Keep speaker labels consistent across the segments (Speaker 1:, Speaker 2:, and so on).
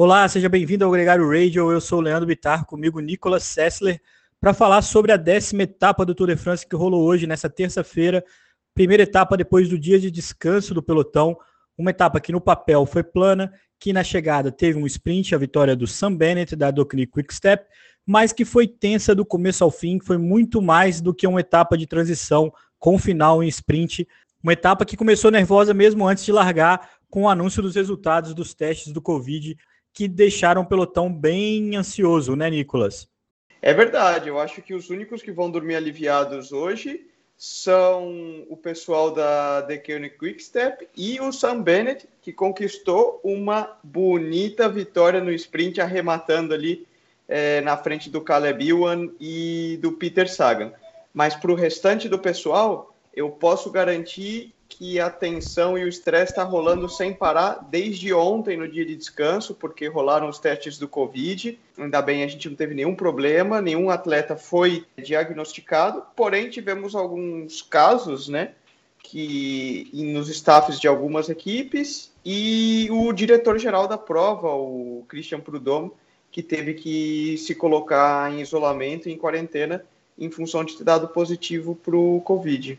Speaker 1: Olá, seja bem-vindo ao Gregário Radio. Eu sou o Leandro Bitar, comigo Nicolas Sessler, para falar sobre a décima etapa do Tour de France que rolou hoje, nessa terça-feira. Primeira etapa depois do dia de descanso do pelotão. Uma etapa que no papel foi plana, que na chegada teve um sprint, a vitória do Sam Bennett, da Docni Quick Step, mas que foi tensa do começo ao fim, foi muito mais do que uma etapa de transição com final em sprint. Uma etapa que começou nervosa mesmo antes de largar, com o anúncio dos resultados dos testes do Covid que deixaram o pelotão bem ansioso, né, Nicolas?
Speaker 2: É verdade, eu acho que os únicos que vão dormir aliviados hoje são o pessoal da The Koenig Quickstep e o Sam Bennett, que conquistou uma bonita vitória no sprint, arrematando ali é, na frente do Caleb Ewan e do Peter Sagan. Mas para o restante do pessoal, eu posso garantir que a tensão e o estresse está rolando sem parar desde ontem, no dia de descanso, porque rolaram os testes do Covid. Ainda bem, a gente não teve nenhum problema, nenhum atleta foi diagnosticado, porém tivemos alguns casos, né? Que nos staffs de algumas equipes e o diretor-geral da prova, o Christian Prudhomme, que teve que se colocar em isolamento, em quarentena, em função de ter dado positivo para o Covid.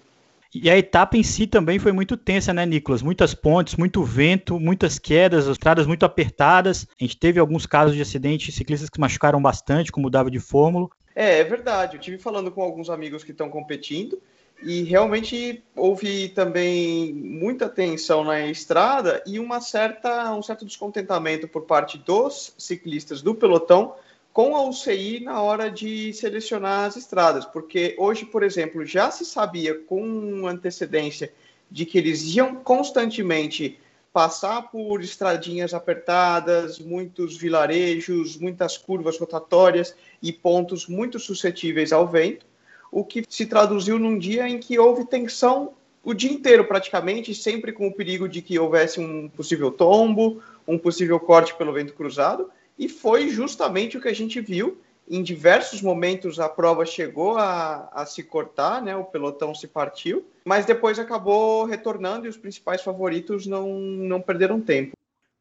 Speaker 1: E a etapa em si também foi muito tensa, né, Nicolas? Muitas pontes, muito vento, muitas quedas, estradas muito apertadas. A gente teve alguns casos de acidente, ciclistas que machucaram bastante, como o David Fórmula.
Speaker 2: É, é verdade. Eu tive falando com alguns amigos que estão competindo e realmente houve também muita tensão na estrada e uma certa, um certo descontentamento por parte dos ciclistas do pelotão com a UCI na hora de selecionar as estradas, porque hoje, por exemplo, já se sabia com antecedência de que eles iam constantemente passar por estradinhas apertadas, muitos vilarejos, muitas curvas rotatórias e pontos muito suscetíveis ao vento, o que se traduziu num dia em que houve tensão o dia inteiro praticamente, sempre com o perigo de que houvesse um possível tombo, um possível corte pelo vento cruzado, e foi justamente o que a gente viu. Em diversos momentos a prova chegou a, a se cortar, né? o pelotão se partiu, mas depois acabou retornando e os principais favoritos não, não perderam tempo.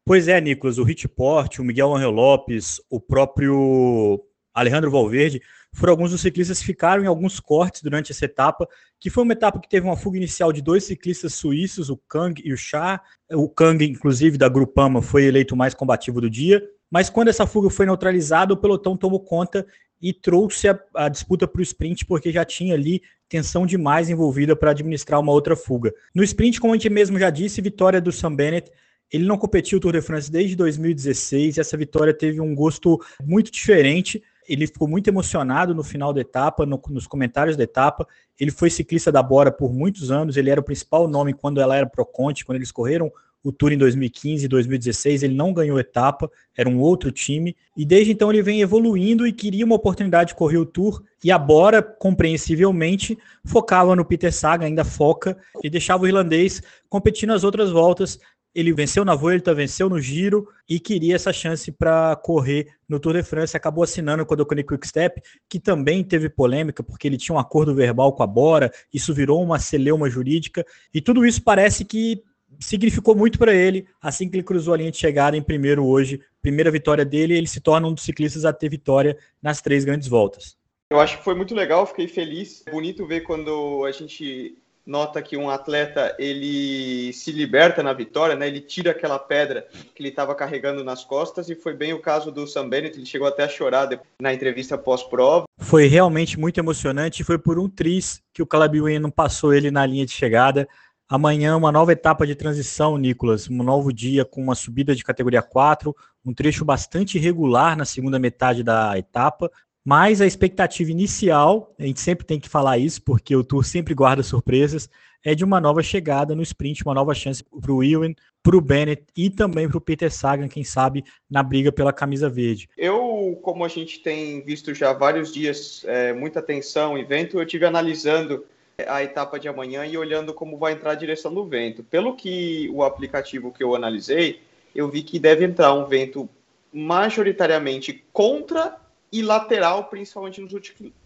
Speaker 1: Pois é, Nicolas, o Ritport, o Miguel Angel Lopes, o próprio Alejandro Valverde, foram alguns dos ciclistas que ficaram em alguns cortes durante essa etapa, que foi uma etapa que teve uma fuga inicial de dois ciclistas suíços, o Kang e o Char. O Kang, inclusive, da Grupama, foi eleito o mais combativo do dia. Mas quando essa fuga foi neutralizada, o pelotão tomou conta e trouxe a, a disputa para o sprint, porque já tinha ali tensão demais envolvida para administrar uma outra fuga. No sprint, como a gente mesmo já disse, vitória do Sam Bennett. Ele não competiu o Tour de France desde 2016 e essa vitória teve um gosto muito diferente. Ele ficou muito emocionado no final da etapa, no, nos comentários da etapa. Ele foi ciclista da Bora por muitos anos, ele era o principal nome quando ela era Pro Conte, quando eles correram o Tour em 2015 e 2016, ele não ganhou etapa, era um outro time, e desde então ele vem evoluindo e queria uma oportunidade de correr o Tour, e a Bora, compreensivelmente, focava no Peter Saga, ainda foca, e deixava o irlandês competindo as outras voltas, ele venceu na Vuelta, venceu no Giro e queria essa chance para correr no Tour de France. Acabou assinando com a Docone Quick Step, que também teve polêmica porque ele tinha um acordo verbal com a Bora, isso virou uma celeuma jurídica e tudo isso parece que significou muito para ele assim que ele cruzou a linha de chegada em primeiro hoje. Primeira vitória dele, ele se torna um dos ciclistas a ter vitória nas três grandes voltas.
Speaker 2: Eu acho que foi muito legal, fiquei feliz. É bonito ver quando a gente nota que um atleta ele se liberta na vitória, né? Ele tira aquela pedra que ele estava carregando nas costas e foi bem o caso do Sam Bennett, ele chegou até a chorar na entrevista pós-prova.
Speaker 1: Foi realmente muito emocionante, foi por um tris que o Caleb não passou ele na linha de chegada. Amanhã, uma nova etapa de transição, Nicolas. Um novo dia com uma subida de categoria 4, um trecho bastante irregular na segunda metade da etapa. Mas a expectativa inicial, a gente sempre tem que falar isso, porque o Tour sempre guarda surpresas, é de uma nova chegada no sprint, uma nova chance para o Ewan, para o Bennett e também para o Peter Sagan, quem sabe, na briga pela camisa verde.
Speaker 2: Eu, como a gente tem visto já vários dias, é, muita tensão, evento, eu tive analisando a etapa de amanhã e olhando como vai entrar a direção do vento. Pelo que o aplicativo que eu analisei, eu vi que deve entrar um vento majoritariamente contra e lateral, principalmente nos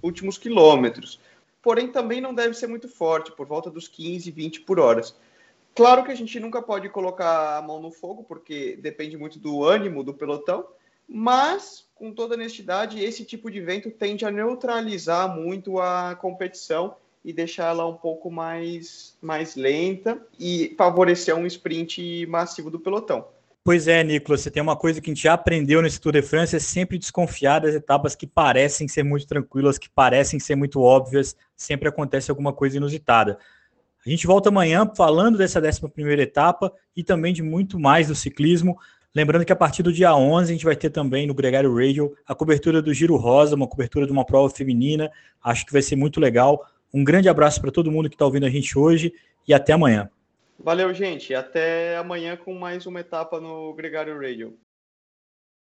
Speaker 2: últimos quilômetros. Porém, também não deve ser muito forte, por volta dos 15, 20 por hora. Claro que a gente nunca pode colocar a mão no fogo, porque depende muito do ânimo do pelotão, mas, com toda honestidade, esse tipo de evento tende a neutralizar muito a competição e deixar ela um pouco mais, mais lenta e favorecer um sprint massivo do pelotão.
Speaker 1: Pois é, Nicolas, você tem uma coisa que a gente já aprendeu nesse Tour de France, é sempre desconfiar das etapas que parecem ser muito tranquilas, que parecem ser muito óbvias, sempre acontece alguma coisa inusitada. A gente volta amanhã falando dessa 11 etapa e também de muito mais do ciclismo. Lembrando que a partir do dia 11 a gente vai ter também no Gregário Radio a cobertura do Giro Rosa, uma cobertura de uma prova feminina. Acho que vai ser muito legal. Um grande abraço para todo mundo que está ouvindo a gente hoje e até amanhã.
Speaker 2: Valeu, gente. Até amanhã com mais uma etapa no Gregário Radio.